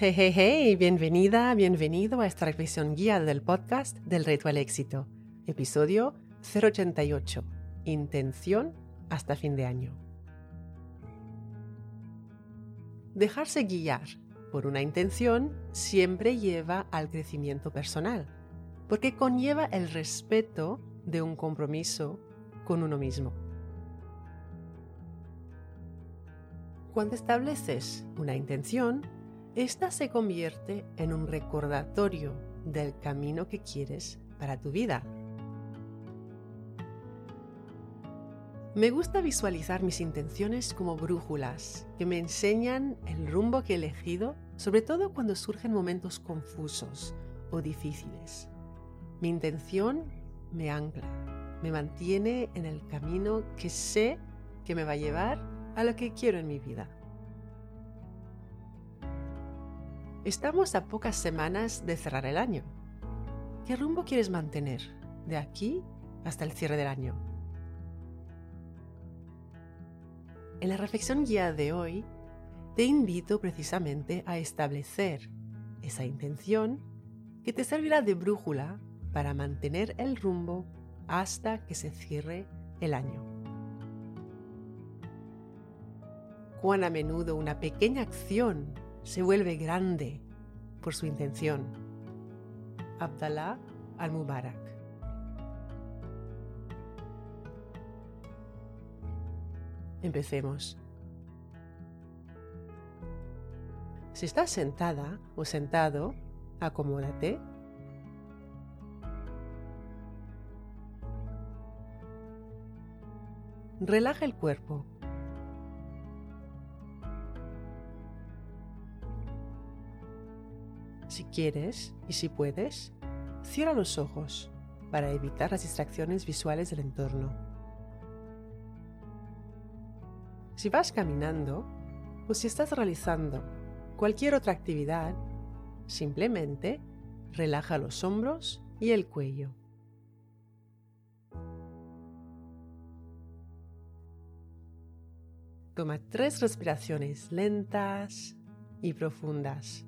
Hey, hey, hey, bienvenida, bienvenido a esta reflexión guía del podcast del reto al éxito, episodio 088, intención hasta fin de año. Dejarse guiar por una intención siempre lleva al crecimiento personal, porque conlleva el respeto de un compromiso con uno mismo. Cuando estableces una intención, esta se convierte en un recordatorio del camino que quieres para tu vida. Me gusta visualizar mis intenciones como brújulas que me enseñan el rumbo que he elegido, sobre todo cuando surgen momentos confusos o difíciles. Mi intención me ancla, me mantiene en el camino que sé que me va a llevar a lo que quiero en mi vida. Estamos a pocas semanas de cerrar el año. ¿Qué rumbo quieres mantener de aquí hasta el cierre del año? En la reflexión guía de hoy, te invito precisamente a establecer esa intención que te servirá de brújula para mantener el rumbo hasta que se cierre el año. Cuán a menudo una pequeña acción se vuelve grande por su intención. Abdallah al-Mubarak. Empecemos. Si estás sentada o sentado, acomódate. Relaja el cuerpo quieres y si puedes, cierra los ojos para evitar las distracciones visuales del entorno. Si vas caminando o si estás realizando cualquier otra actividad, simplemente relaja los hombros y el cuello. Toma tres respiraciones lentas y profundas.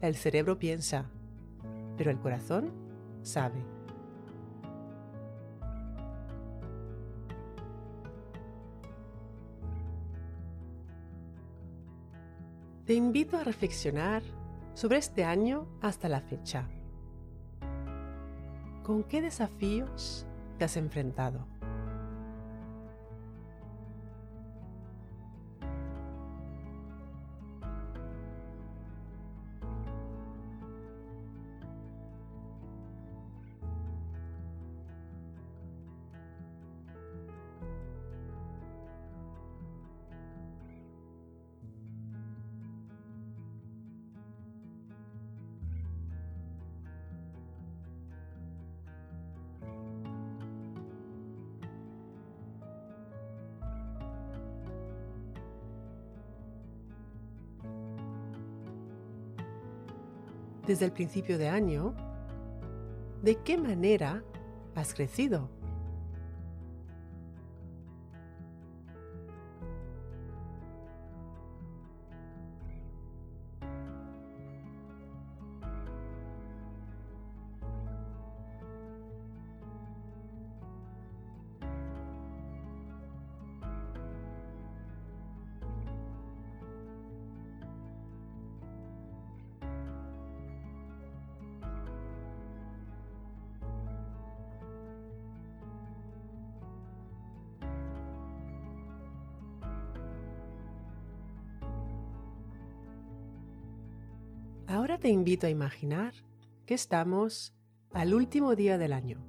El cerebro piensa, pero el corazón sabe. Te invito a reflexionar sobre este año hasta la fecha. ¿Con qué desafíos te has enfrentado? Desde el principio de año, ¿de qué manera has crecido? Ahora te invito a imaginar que estamos al último día del año.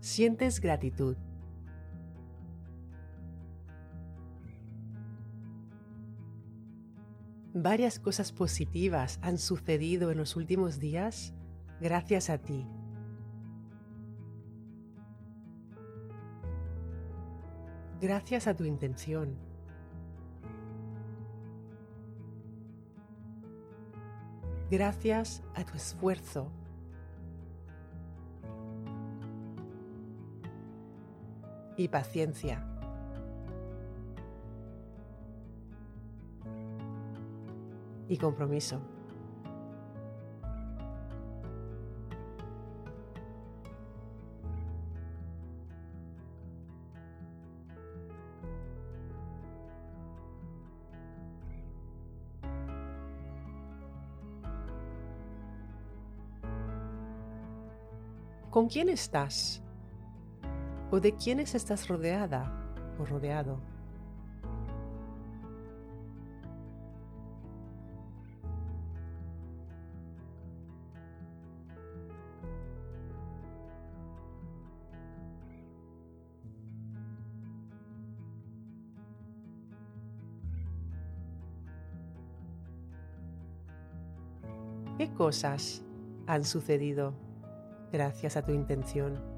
sientes gratitud. Varias cosas positivas han sucedido en los últimos días gracias a ti. Gracias a tu intención. Gracias a tu esfuerzo. Y paciencia. y compromiso. ¿Con quién estás? ¿O de quiénes estás rodeada o rodeado? ¿Qué cosas han sucedido gracias a tu intención?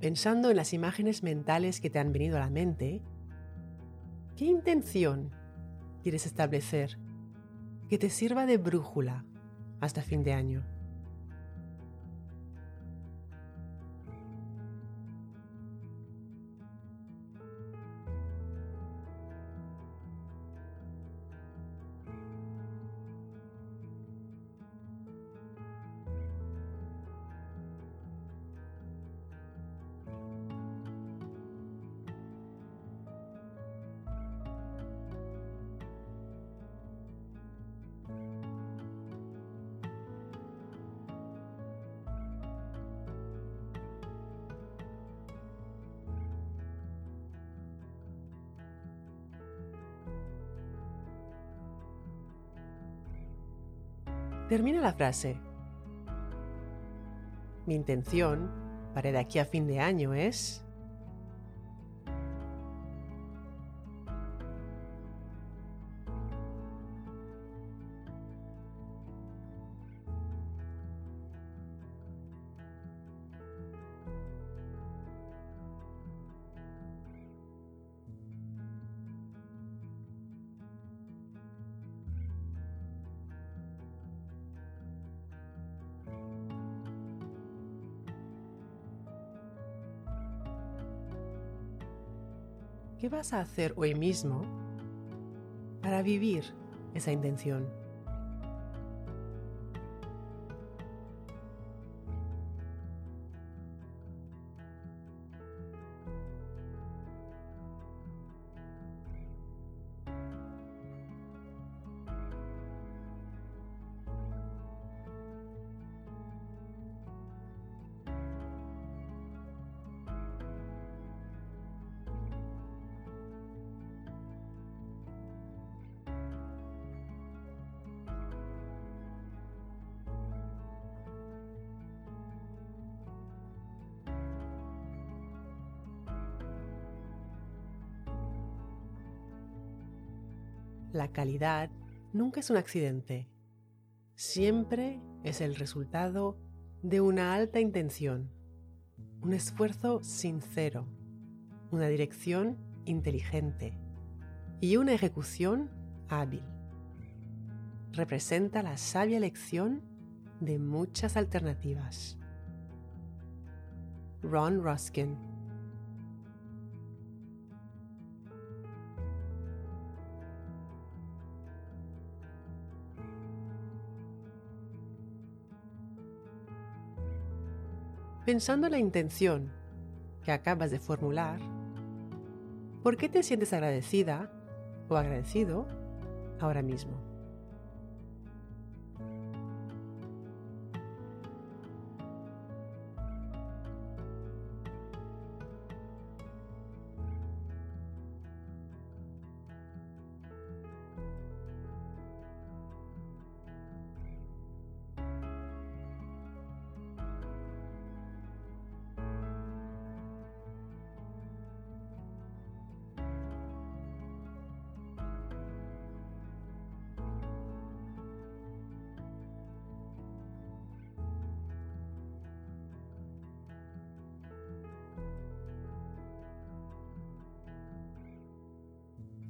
Pensando en las imágenes mentales que te han venido a la mente, ¿qué intención quieres establecer que te sirva de brújula hasta fin de año? Termina la frase. Mi intención para de aquí a fin de año es... ¿Qué vas a hacer hoy mismo para vivir esa intención? La calidad nunca es un accidente. Siempre es el resultado de una alta intención. un esfuerzo sincero, una dirección inteligente y una ejecución hábil. Representa la sabia elección de muchas alternativas. Ron Ruskin Pensando en la intención que acabas de formular, ¿por qué te sientes agradecida o agradecido ahora mismo?